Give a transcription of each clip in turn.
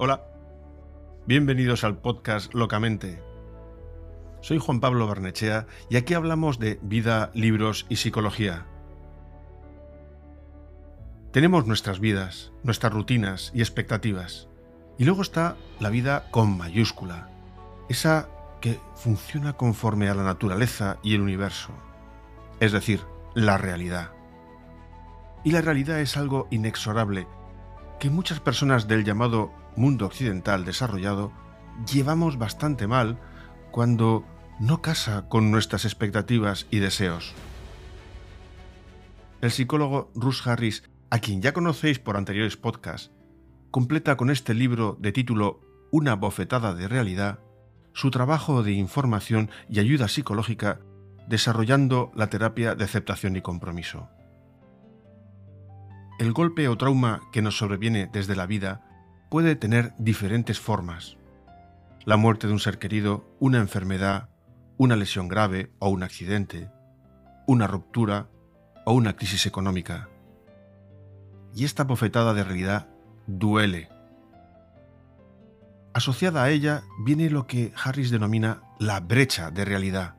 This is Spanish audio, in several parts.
Hola, bienvenidos al podcast Locamente. Soy Juan Pablo Barnechea y aquí hablamos de vida, libros y psicología. Tenemos nuestras vidas, nuestras rutinas y expectativas. Y luego está la vida con mayúscula, esa que funciona conforme a la naturaleza y el universo, es decir, la realidad. Y la realidad es algo inexorable que muchas personas del llamado mundo occidental desarrollado llevamos bastante mal cuando no casa con nuestras expectativas y deseos. El psicólogo Russ Harris, a quien ya conocéis por anteriores podcasts, completa con este libro de título Una bofetada de realidad su trabajo de información y ayuda psicológica desarrollando la terapia de aceptación y compromiso. El golpe o trauma que nos sobreviene desde la vida puede tener diferentes formas. La muerte de un ser querido, una enfermedad, una lesión grave o un accidente, una ruptura o una crisis económica. Y esta bofetada de realidad duele Asociada a ella viene lo que Harris denomina la brecha de realidad,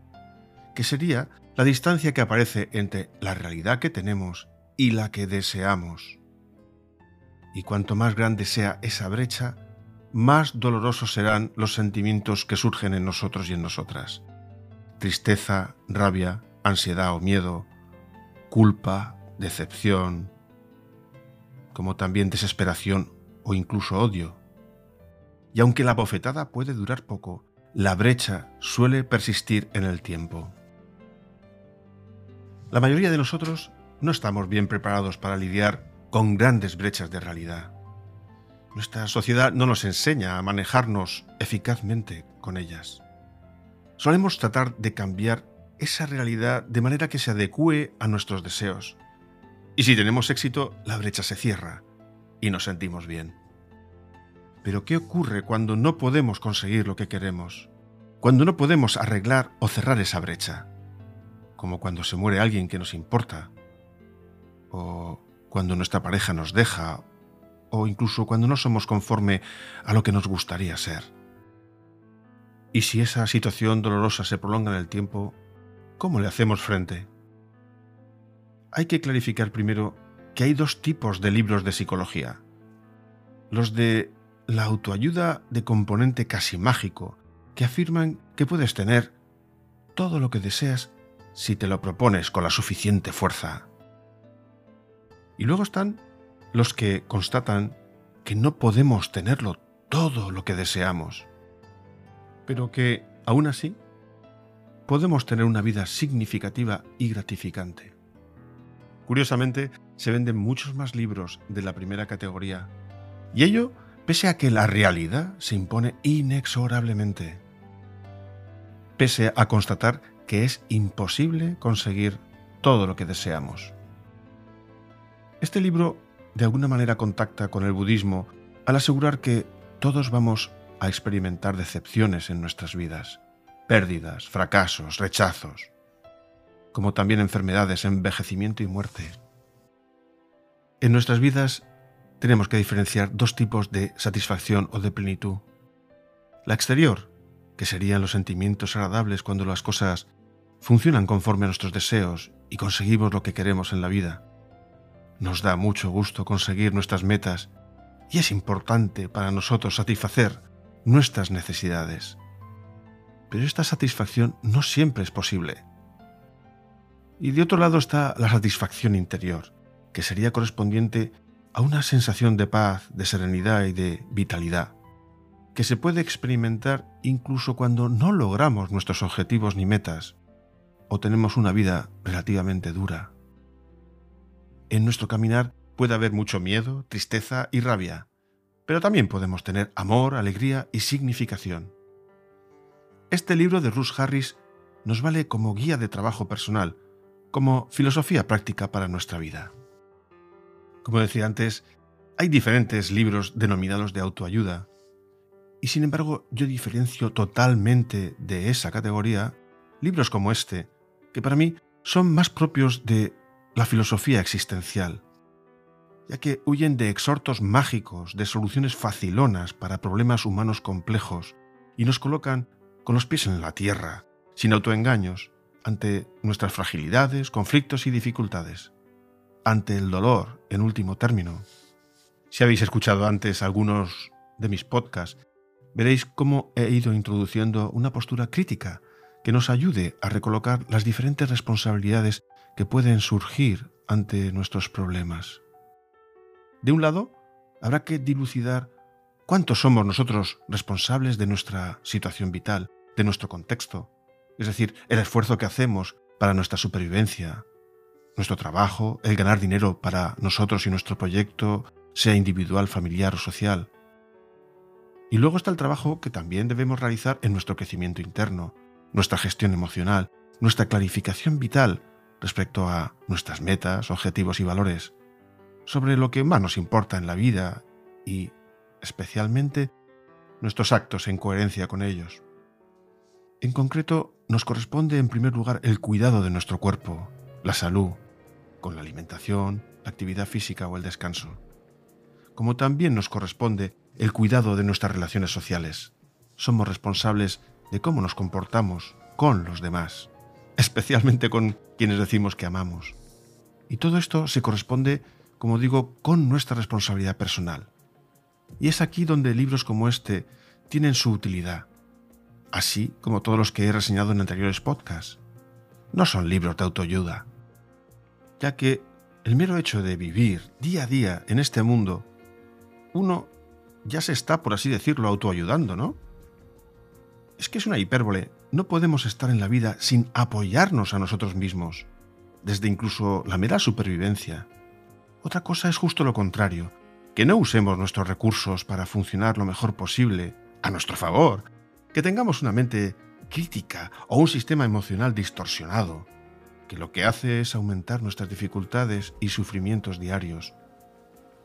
que sería la distancia que aparece entre la realidad que tenemos y la que deseamos. Y cuanto más grande sea esa brecha, más dolorosos serán los sentimientos que surgen en nosotros y en nosotras. Tristeza, rabia, ansiedad o miedo, culpa, decepción, como también desesperación o incluso odio. Y aunque la bofetada puede durar poco, la brecha suele persistir en el tiempo. La mayoría de nosotros no estamos bien preparados para lidiar con grandes brechas de realidad. Nuestra sociedad no nos enseña a manejarnos eficazmente con ellas. Solemos tratar de cambiar esa realidad de manera que se adecue a nuestros deseos. Y si tenemos éxito, la brecha se cierra y nos sentimos bien. Pero ¿qué ocurre cuando no podemos conseguir lo que queremos? Cuando no podemos arreglar o cerrar esa brecha. Como cuando se muere alguien que nos importa. O cuando nuestra pareja nos deja. O incluso cuando no somos conforme a lo que nos gustaría ser. Y si esa situación dolorosa se prolonga en el tiempo, ¿cómo le hacemos frente? Hay que clarificar primero que hay dos tipos de libros de psicología. Los de la autoayuda de componente casi mágico, que afirman que puedes tener todo lo que deseas si te lo propones con la suficiente fuerza. Y luego están los que constatan que no podemos tenerlo todo lo que deseamos, pero que, aún así, podemos tener una vida significativa y gratificante. Curiosamente, se venden muchos más libros de la primera categoría, y ello pese a que la realidad se impone inexorablemente, pese a constatar que es imposible conseguir todo lo que deseamos. Este libro de alguna manera contacta con el budismo al asegurar que todos vamos a experimentar decepciones en nuestras vidas, pérdidas, fracasos, rechazos, como también enfermedades, envejecimiento y muerte. En nuestras vidas tenemos que diferenciar dos tipos de satisfacción o de plenitud. La exterior, que serían los sentimientos agradables cuando las cosas funcionan conforme a nuestros deseos y conseguimos lo que queremos en la vida. Nos da mucho gusto conseguir nuestras metas y es importante para nosotros satisfacer nuestras necesidades. Pero esta satisfacción no siempre es posible. Y de otro lado está la satisfacción interior, que sería correspondiente a una sensación de paz, de serenidad y de vitalidad, que se puede experimentar incluso cuando no logramos nuestros objetivos ni metas o tenemos una vida relativamente dura. En nuestro caminar puede haber mucho miedo, tristeza y rabia, pero también podemos tener amor, alegría y significación. Este libro de Russ Harris nos vale como guía de trabajo personal, como filosofía práctica para nuestra vida. Como decía antes, hay diferentes libros denominados de autoayuda, y sin embargo yo diferencio totalmente de esa categoría libros como este, que para mí son más propios de la filosofía existencial. ya que huyen de exhortos mágicos, de soluciones facilonas para problemas humanos complejos, y nos colocan con los pies en la tierra, sin autoengaños, ante nuestras fragilidades, conflictos y dificultades, ante el dolor, en último término. Si habéis escuchado antes algunos de mis podcasts, veréis cómo he ido introduciendo una postura crítica que nos ayude a recolocar las diferentes responsabilidades que pueden surgir ante nuestros problemas. De un lado, habrá que dilucidar cuántos somos nosotros responsables de nuestra situación vital, de nuestro contexto, es decir, el esfuerzo que hacemos para nuestra supervivencia, nuestro trabajo, el ganar dinero para nosotros y nuestro proyecto, sea individual, familiar o social. Y luego está el trabajo que también debemos realizar en nuestro crecimiento interno, nuestra gestión emocional, nuestra clarificación vital respecto a nuestras metas, objetivos y valores, sobre lo que más nos importa en la vida y, especialmente, nuestros actos en coherencia con ellos. En concreto, nos corresponde en primer lugar el cuidado de nuestro cuerpo, la salud, con la alimentación, la actividad física o el descanso, como también nos corresponde el cuidado de nuestras relaciones sociales. Somos responsables de cómo nos comportamos con los demás, especialmente con quienes decimos que amamos. Y todo esto se corresponde, como digo, con nuestra responsabilidad personal. Y es aquí donde libros como este tienen su utilidad, así como todos los que he reseñado en anteriores podcasts. No son libros de autoayuda, ya que el mero hecho de vivir día a día en este mundo, uno ya se está, por así decirlo, autoayudando, ¿no? Es que es una hipérbole. No podemos estar en la vida sin apoyarnos a nosotros mismos, desde incluso la mera supervivencia. Otra cosa es justo lo contrario, que no usemos nuestros recursos para funcionar lo mejor posible, a nuestro favor, que tengamos una mente crítica o un sistema emocional distorsionado, que lo que hace es aumentar nuestras dificultades y sufrimientos diarios,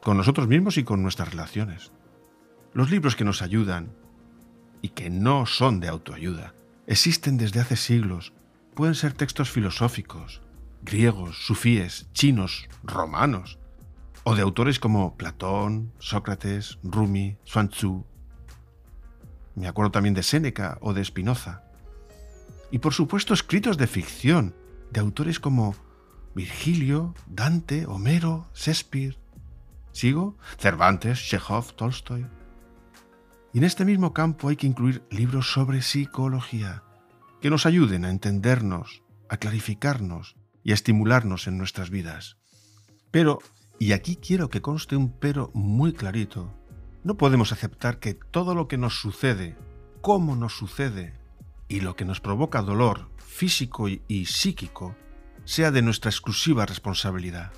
con nosotros mismos y con nuestras relaciones. Los libros que nos ayudan, y que no son de autoayuda. Existen desde hace siglos. Pueden ser textos filosóficos, griegos, sufíes, chinos, romanos, o de autores como Platón, Sócrates, Rumi, Sun Tzu. Me acuerdo también de Séneca o de Spinoza. Y por supuesto escritos de ficción, de autores como Virgilio, Dante, Homero, Shakespeare. ¿Sigo? Cervantes, Chekhov, Tolstoy. Y en este mismo campo hay que incluir libros sobre psicología, que nos ayuden a entendernos, a clarificarnos y a estimularnos en nuestras vidas. Pero, y aquí quiero que conste un pero muy clarito, no podemos aceptar que todo lo que nos sucede, cómo nos sucede y lo que nos provoca dolor físico y, psíquico sea de nuestra exclusiva responsabilidad.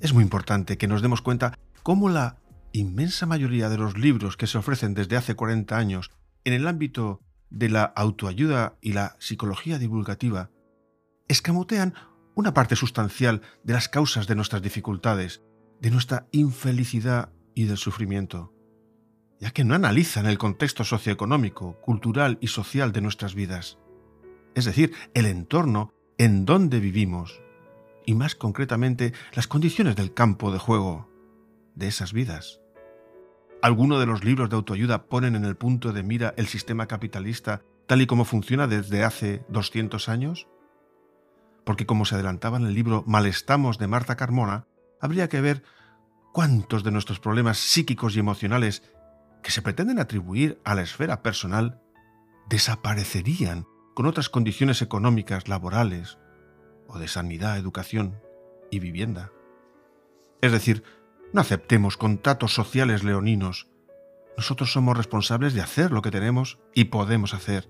Es muy importante que nos demos cuenta cómo la inmensa mayoría de los libros que se ofrecen desde hace 40 años en el ámbito de la autoayuda y la psicología divulgativa escamotean una parte sustancial de las causas de nuestras dificultades, de nuestra infelicidad y del sufrimiento, ya que no analizan el contexto socioeconómico, cultural y social de nuestras vidas, es decir, el entorno en donde vivimos, y más concretamente las condiciones del campo de juego de esas vidas. ¿Alguno de los libros de autoayuda ponen en el punto de mira el sistema capitalista tal y como funciona desde hace 200 años? Porque como se adelantaba en el libro Malestamos de Marta Carmona, habría que ver cuántos de nuestros problemas psíquicos y emocionales que se pretenden atribuir a la esfera personal desaparecerían con otras condiciones económicas, laborales o de sanidad, educación y vivienda. Es decir, no aceptemos contratos sociales leoninos. Nosotros somos responsables de hacer lo que tenemos y podemos hacer.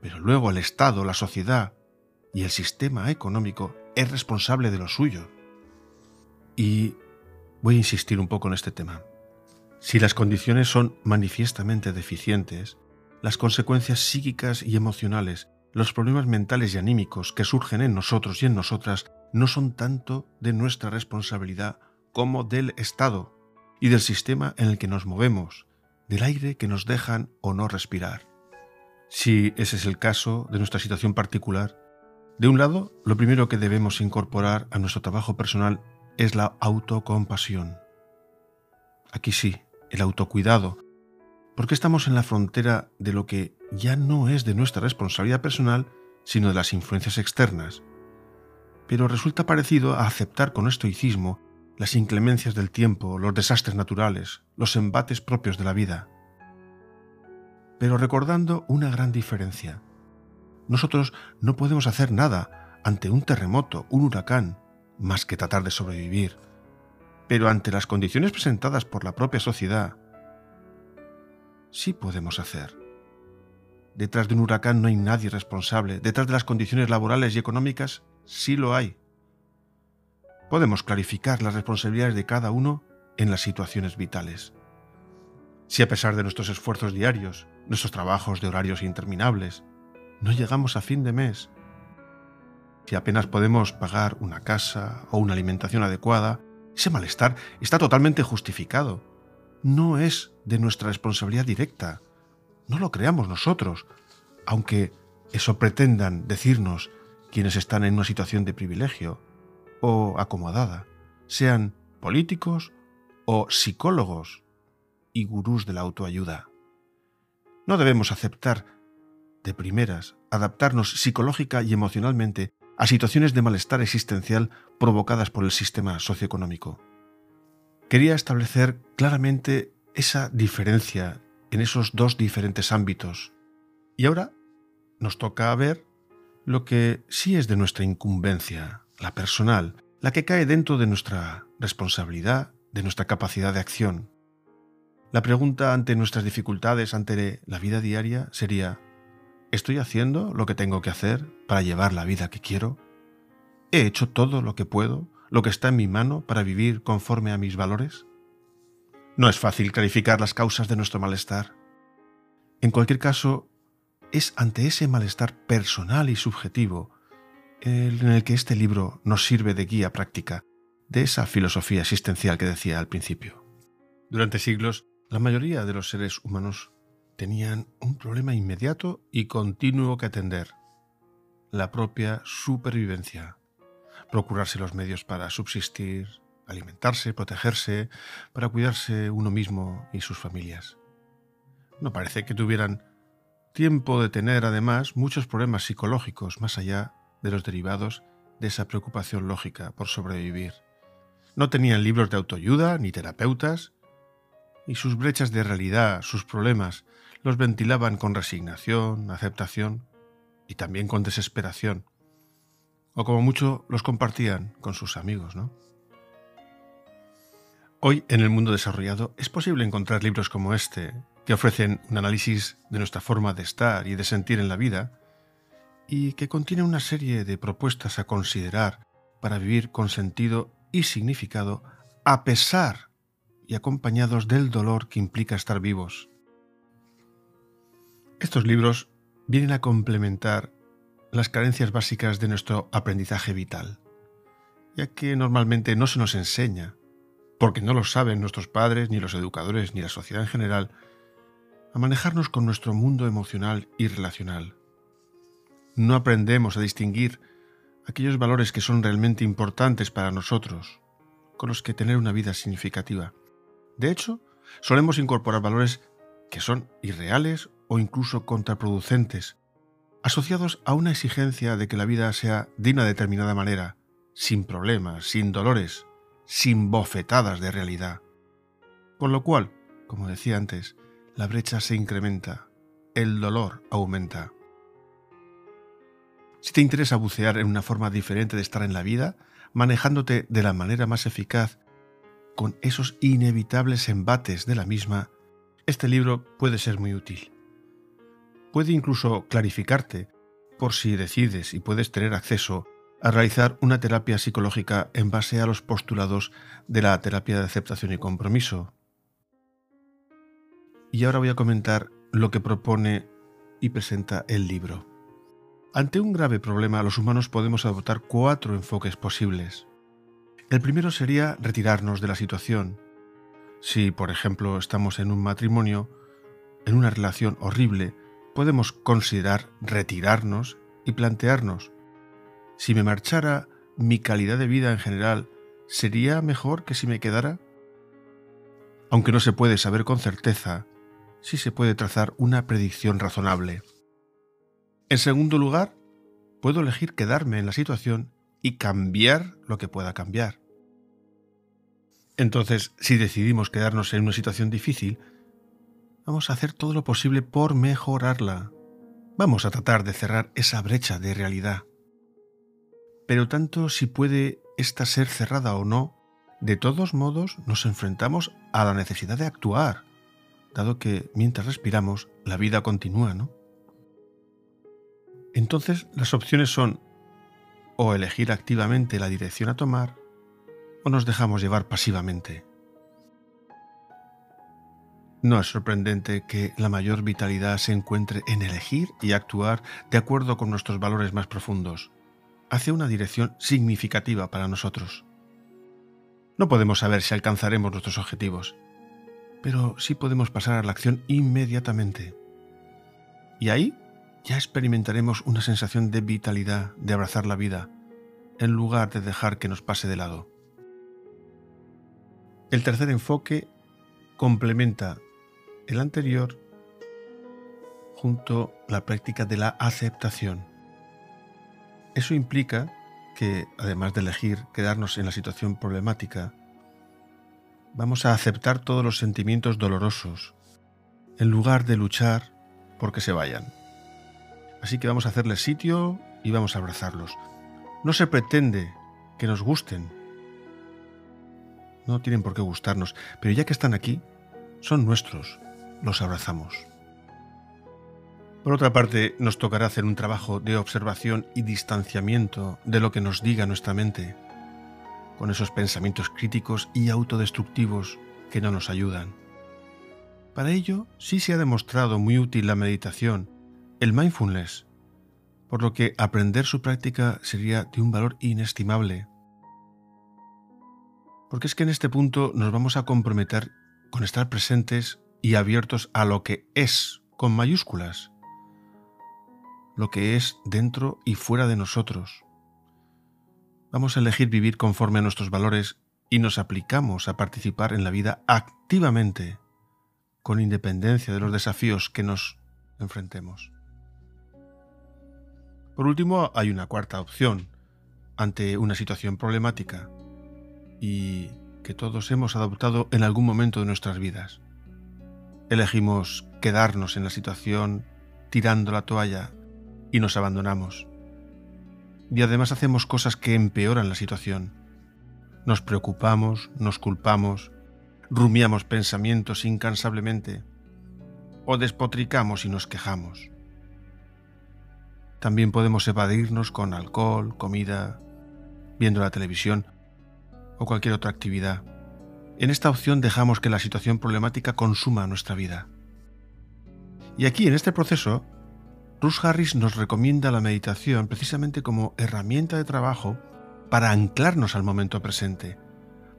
Pero luego el Estado, la sociedad y el sistema económico es responsable de lo suyo. Y voy a insistir un poco en este tema. Si las condiciones son manifiestamente deficientes, las consecuencias psíquicas y emocionales, los problemas mentales y anímicos que surgen en nosotros y en nosotras no son tanto de nuestra responsabilidad como del Estado y del sistema en el que nos movemos, del aire que nos dejan o no respirar. Si ese es el caso de nuestra situación particular, de un lado, lo primero que debemos incorporar a nuestro trabajo personal es la autocompasión. Aquí sí, el autocuidado, porque estamos en la frontera de lo que ya no es de nuestra responsabilidad personal, sino de las influencias externas. Pero resulta parecido a aceptar con estoicismo las inclemencias del tiempo, los desastres naturales, los embates propios de la vida. Pero recordando una gran diferencia. Nosotros no podemos hacer nada ante un terremoto, un huracán, más que tratar de sobrevivir. Pero ante las condiciones presentadas por la propia sociedad, sí podemos hacer. Detrás de un huracán no hay nadie responsable, detrás de las condiciones laborales y económicas sí lo hay. Podemos clarificar las responsabilidades de cada uno en las situaciones vitales. Si a pesar de nuestros esfuerzos diarios, nuestros trabajos de horarios interminables, no llegamos a fin de mes, si apenas podemos pagar una casa o una alimentación adecuada, ese malestar está totalmente justificado. No es de nuestra responsabilidad directa. No lo creamos nosotros, aunque eso pretendan decirnos quienes están en una situación de privilegio o acomodada, sean políticos o psicólogos y gurús de la autoayuda. No debemos aceptar de primeras adaptarnos psicológica y emocionalmente a situaciones de malestar existencial provocadas por el sistema socioeconómico. Quería establecer claramente esa diferencia en esos dos diferentes ámbitos. Y ahora nos toca ver lo que sí es de nuestra incumbencia, la personal, la que cae dentro de nuestra responsabilidad, de nuestra capacidad de acción. La pregunta ante nuestras dificultades, ante la vida diaria, sería, ¿estoy haciendo lo que tengo que hacer para llevar la vida que quiero? ¿He hecho todo lo que puedo, lo que está en mi mano para vivir conforme a mis valores? No es fácil clarificar las causas de nuestro malestar. En cualquier caso, es ante ese malestar personal y subjetivo en el que este libro nos sirve de guía práctica de esa filosofía existencial que decía al principio. Durante siglos, la mayoría de los seres humanos tenían un problema inmediato y continuo que atender, la propia supervivencia, procurarse los medios para subsistir, alimentarse, protegerse, para cuidarse uno mismo y sus familias. No parece que tuvieran tiempo de tener además muchos problemas psicológicos más allá de los derivados de esa preocupación lógica por sobrevivir. No tenían libros de autoayuda ni terapeutas, y sus brechas de realidad, sus problemas, los ventilaban con resignación, aceptación y también con desesperación. O como mucho los compartían con sus amigos, ¿no? Hoy, en el mundo desarrollado, es posible encontrar libros como este, que ofrecen un análisis de nuestra forma de estar y de sentir en la vida, y que contienen una serie de propuestas a considerar para vivir con sentido y significado a pesar y acompañados del dolor que implica estar vivos. Estos libros vienen a complementar las carencias básicas de nuestro aprendizaje vital, ya que normalmente no se nos enseña porque no lo saben nuestros padres, ni los educadores, ni la sociedad en general, a manejarnos con nuestro mundo emocional y relacional. No aprendemos a distinguir aquellos valores que son realmente importantes para nosotros, con los que tener una vida significativa. De hecho, solemos incorporar valores que son irreales o incluso contraproducentes, asociados a una exigencia de que la vida sea de una determinada manera, sin problemas, sin dolores, sin bofetadas de realidad. Con lo cual, como decía antes, la brecha se incrementa, el dolor aumenta. Si te interesa bucear en una forma diferente de estar en la vida, manejándote de la manera más eficaz, con esos inevitables embates de la misma, este libro puede ser muy útil. Puede incluso clarificarte, por si decides y puedes tener acceso a realizar una terapia psicológica en base a los postulados de la terapia de aceptación y compromiso. Y ahora voy a comentar lo que propone y presenta el libro. Ante un grave problema, los humanos podemos adoptar cuatro enfoques posibles. El primero sería retirarnos de la situación. Si, por ejemplo, estamos en un matrimonio, en una relación horrible, podemos considerar retirarnos y plantearnos si me marchara mi calidad de vida en general ¿sería mejor que si me quedara? Aunque no se puede saber con certeza, sí se puede trazar una predicción razonable. En segundo lugar, puedo elegir quedarme en la situación y cambiar lo que pueda cambiar. Entonces, si decidimos quedarnos en una situación difícil, vamos a hacer todo lo posible por mejorarla. Vamos a tratar de cerrar esa brecha de realidad. Pero tanto si puede ésta ser cerrada o no, de todos modos nos enfrentamos a la necesidad de actuar, dado que mientras respiramos la vida continúa, ¿no? Entonces las opciones son o elegir activamente la dirección a tomar o nos dejamos llevar pasivamente. No es sorprendente que la mayor vitalidad se encuentre en elegir y actuar de acuerdo con nuestros valores más profundos, hacia una dirección significativa para nosotros. No podemos saber si alcanzaremos nuestros objetivos, pero sí podemos pasar a la acción inmediatamente. Y ahí ya experimentaremos una sensación de vitalidad, de abrazar la vida, en lugar de dejar que nos pase de lado. El tercer enfoque complementa el anterior junto a la práctica de la aceptación. Eso implica que, además de elegir quedarnos en la situación problemática, vamos a aceptar todos los sentimientos dolorosos, en lugar de luchar porque se vayan. Así que vamos a hacerles sitio y vamos a abrazarlos. No se pretende que nos gusten. No tienen por qué gustarnos, pero ya que están aquí, son nuestros, los abrazamos. Por otra parte, nos tocará hacer un trabajo de observación y distanciamiento de lo que nos diga nuestra mente, con esos pensamientos críticos y autodestructivos que no nos ayudan. Para ello, sí se ha demostrado muy útil la meditación, el mindfulness, por lo que aprender su práctica sería de un valor inestimable. Porque es que en este punto nos vamos a comprometer con estar presentes y abiertos a lo que es, con mayúsculas, lo que es dentro y fuera de nosotros. Vamos a elegir vivir conforme a nuestros valores y nos aplicamos a participar en la vida activamente, con independencia de los desafíos que nos enfrentemos. Por último, hay una cuarta opción ante una situación problemática y que todos hemos adoptado en algún momento de nuestras vidas. Elegimos quedarnos en la situación tirando la toalla y nos abandonamos y además hacemos cosas que empeoran la situación. Nos preocupamos, nos culpamos, rumiamos pensamientos incansablemente o despotricamos y nos quejamos. También podemos evadirnos con alcohol, comida, viendo la televisión o cualquier otra actividad. En esta opción dejamos que la situación problemática consuma nuestra vida. Y aquí, en este proceso, Russ Harris nos recomienda la meditación precisamente como herramienta de trabajo para anclarnos al momento presente,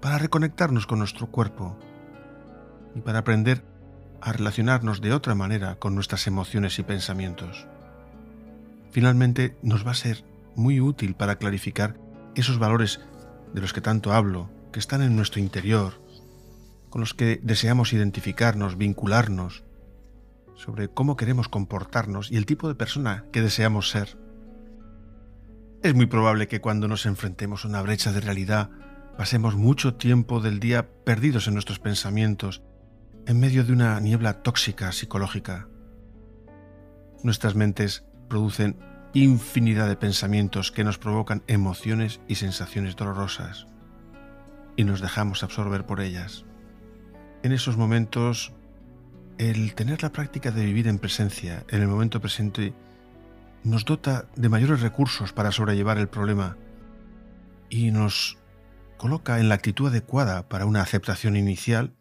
para reconectarnos con nuestro cuerpo y para aprender a relacionarnos de otra manera con nuestras emociones y pensamientos. Finalmente nos va a ser muy útil para clarificar esos valores de los que tanto hablo, que están en nuestro interior, con los que deseamos identificarnos, vincularnos, sobre cómo queremos comportarnos y el tipo de persona que deseamos ser. Es muy probable que cuando nos enfrentemos a una brecha de realidad pasemos mucho tiempo del día perdidos en nuestros pensamientos, en medio de una niebla tóxica psicológica. Nuestras mentes producen infinidad de pensamientos que nos provocan emociones y sensaciones dolorosas, y nos dejamos absorber por ellas. En esos momentos el tener la práctica de vivir en presencia, en el momento presente, nos dota de mayores recursos para sobrellevar el problema y nos coloca en la actitud adecuada para una aceptación inicial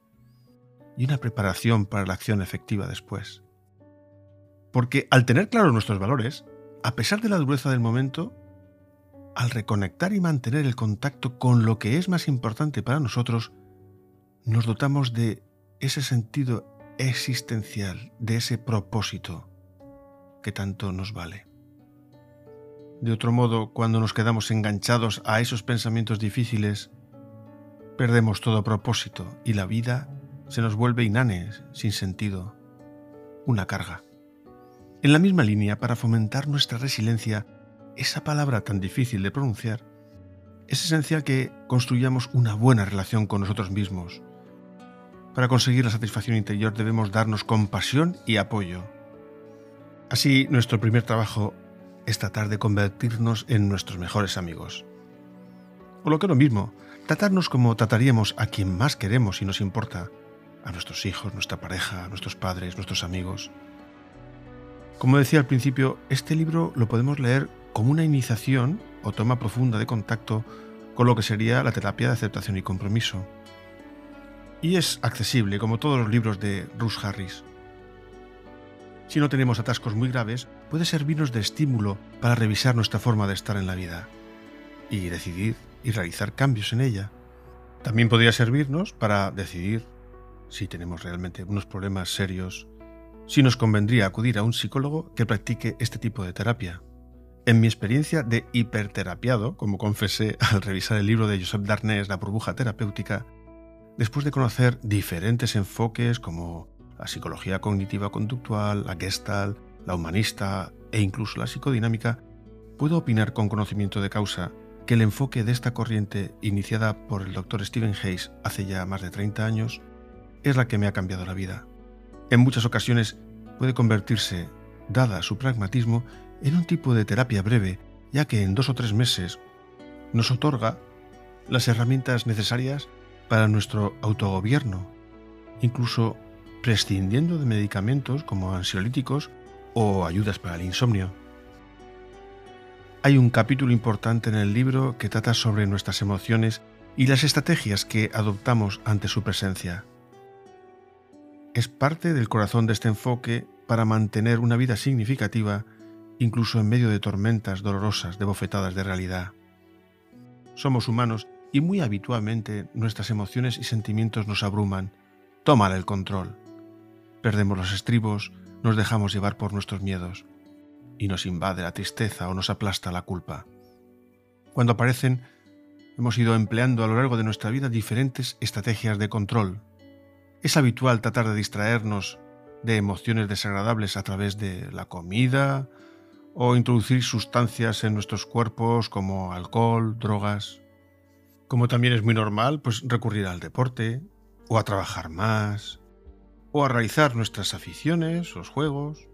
y una preparación para la acción efectiva después. Porque al tener claros nuestros valores, a pesar de la dureza del momento, al reconectar y mantener el contacto con lo que es más importante para nosotros, nos dotamos de ese sentido existencial, de ese propósito que tanto nos vale. De otro modo, cuando nos quedamos enganchados a esos pensamientos difíciles, perdemos todo propósito y la vida se nos vuelve inane, sin sentido, una carga. En la misma línea, para fomentar nuestra resiliencia, esa palabra tan difícil de pronunciar, es esencial que construyamos una buena relación con nosotros mismos. Para conseguir la satisfacción interior debemos darnos compasión y apoyo. Así, nuestro primer trabajo es tratar de convertirnos en nuestros mejores amigos. O lo que es lo mismo, tratarnos como trataríamos a quien más queremos y nos importa, a nuestros hijos, nuestra pareja, nuestros padres, nuestros amigos. Como decía al principio, este libro lo podemos leer como una iniciación o toma profunda de contacto con lo que sería la terapia de aceptación y compromiso. Y es accesible, como todos los libros de Russ Harris. Si no tenemos atascos muy graves, puede servirnos de estímulo para revisar nuestra forma de estar en la vida y decidir y realizar cambios en ella. También podría servirnos para decidir si tenemos realmente unos problemas serios, si nos convendría acudir a un psicólogo que practique este tipo de terapia. En mi experiencia de hiperterapiado, como confesé al revisar el libro de Joseph Darnés, La burbuja terapéutica, después de conocer diferentes enfoques como la psicología cognitiva conductual, la gestalt, la humanista e incluso la psicodinámica, puedo opinar con conocimiento de causa que el enfoque de esta corriente, iniciada por el Dr. Stephen Hayes hace ya más de 30 años, es la que me ha cambiado la vida. En muchas ocasiones puede convertirse, dada su pragmatismo, en un tipo de terapia breve, ya que en dos o tres meses nos otorga las herramientas necesarias para nuestro autogobierno, incluso prescindiendo de medicamentos como ansiolíticos o ayudas para el insomnio. Hay un capítulo importante en el libro que trata sobre nuestras emociones y las estrategias que adoptamos ante su presencia es parte del corazón de este enfoque para mantener una vida significativa incluso en medio de tormentas dolorosas de bofetadas de realidad. Somos humanos y muy habitualmente nuestras emociones y sentimientos nos abruman, toman el control. Perdemos los estribos, nos dejamos llevar por nuestros miedos y nos invade la tristeza o nos aplasta la culpa. Cuando aparecen, hemos ido empleando a lo largo de nuestra vida diferentes estrategias de control es habitual tratar de distraernos de emociones desagradables a través de la comida o introducir sustancias en nuestros cuerpos como alcohol, drogas. Como también es muy normal, pues recurrir al deporte o a trabajar más o a realizar nuestras aficiones, los juegos.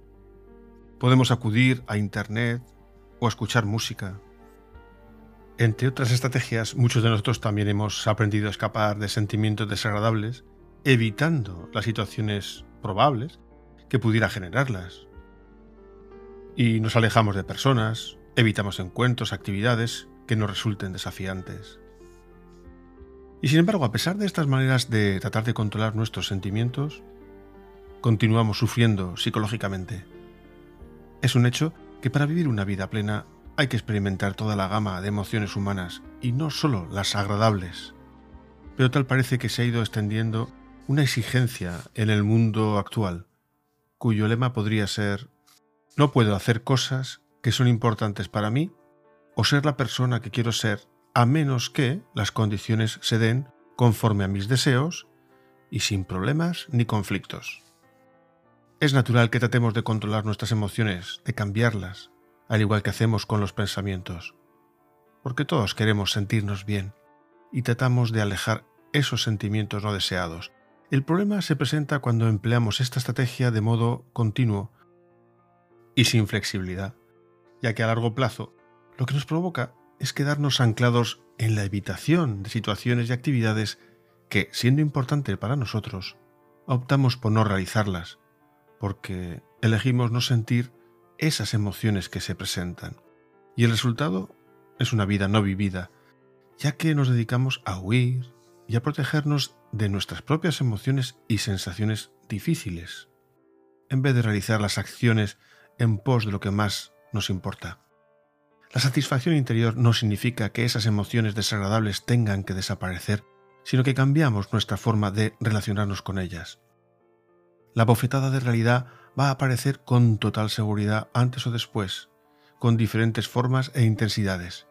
Podemos acudir a internet o a escuchar música. Entre otras estrategias, muchos de nosotros también hemos aprendido a escapar de sentimientos desagradables evitando las situaciones probables que pudiera generarlas. Y nos alejamos de personas, evitamos encuentros, actividades que nos resulten desafiantes. Y sin embargo, a pesar de estas maneras de tratar de controlar nuestros sentimientos, continuamos sufriendo psicológicamente. Es un hecho que para vivir una vida plena hay que experimentar toda la gama de emociones humanas y no solo las agradables. Pero tal parece que se ha ido extendiendo una exigencia en el mundo actual, cuyo lema podría ser no puedo hacer cosas que son importantes para mí o ser la persona que quiero ser a menos que las condiciones se den conforme a mis deseos y sin problemas ni conflictos. Es natural que tratemos de controlar nuestras emociones, de cambiarlas, al igual que hacemos con los pensamientos, porque todos queremos sentirnos bien y tratamos de alejar esos sentimientos no deseados el problema se presenta cuando empleamos esta estrategia de modo continuo y sin flexibilidad, ya que a largo plazo lo que nos provoca es quedarnos anclados en la evitación de situaciones y actividades que, siendo importantes para nosotros, optamos por no realizarlas, porque elegimos no sentir esas emociones que se presentan. Y el resultado es una vida no vivida, ya que nos dedicamos a huir, y a protegernos de nuestras propias emociones y sensaciones difíciles, en vez de realizar las acciones en pos de lo que más nos importa. La satisfacción interior no significa que esas emociones desagradables tengan que desaparecer, sino que cambiamos nuestra forma de relacionarnos con ellas. La bofetada de realidad va a aparecer con total seguridad antes o después, con diferentes formas e intensidades,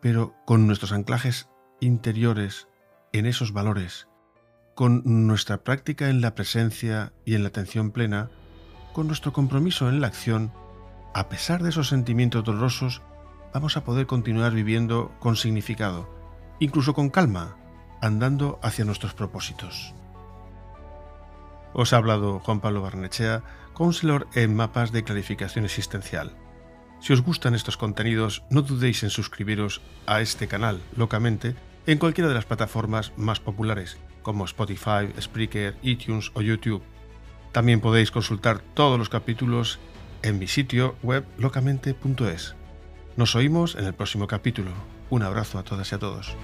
pero con nuestros anclajes interiores en esos valores, con nuestra práctica en la presencia y en la atención plena, con nuestro compromiso en la acción, a pesar de esos sentimientos dolorosos, vamos a poder continuar viviendo con significado, incluso con calma, andando hacia nuestros propósitos. Os ha hablado Juan Pablo Barnechea, counselor en mapas de clarificación existencial. Si os gustan estos contenidos, no dudéis en suscribiros a este canal locamente en cualquiera de las plataformas más populares, como Spotify, Spreaker, iTunes o YouTube. También podéis consultar todos los capítulos en mi sitio web locamente.es. Nos oímos en el próximo capítulo. Un abrazo a todas y a todos.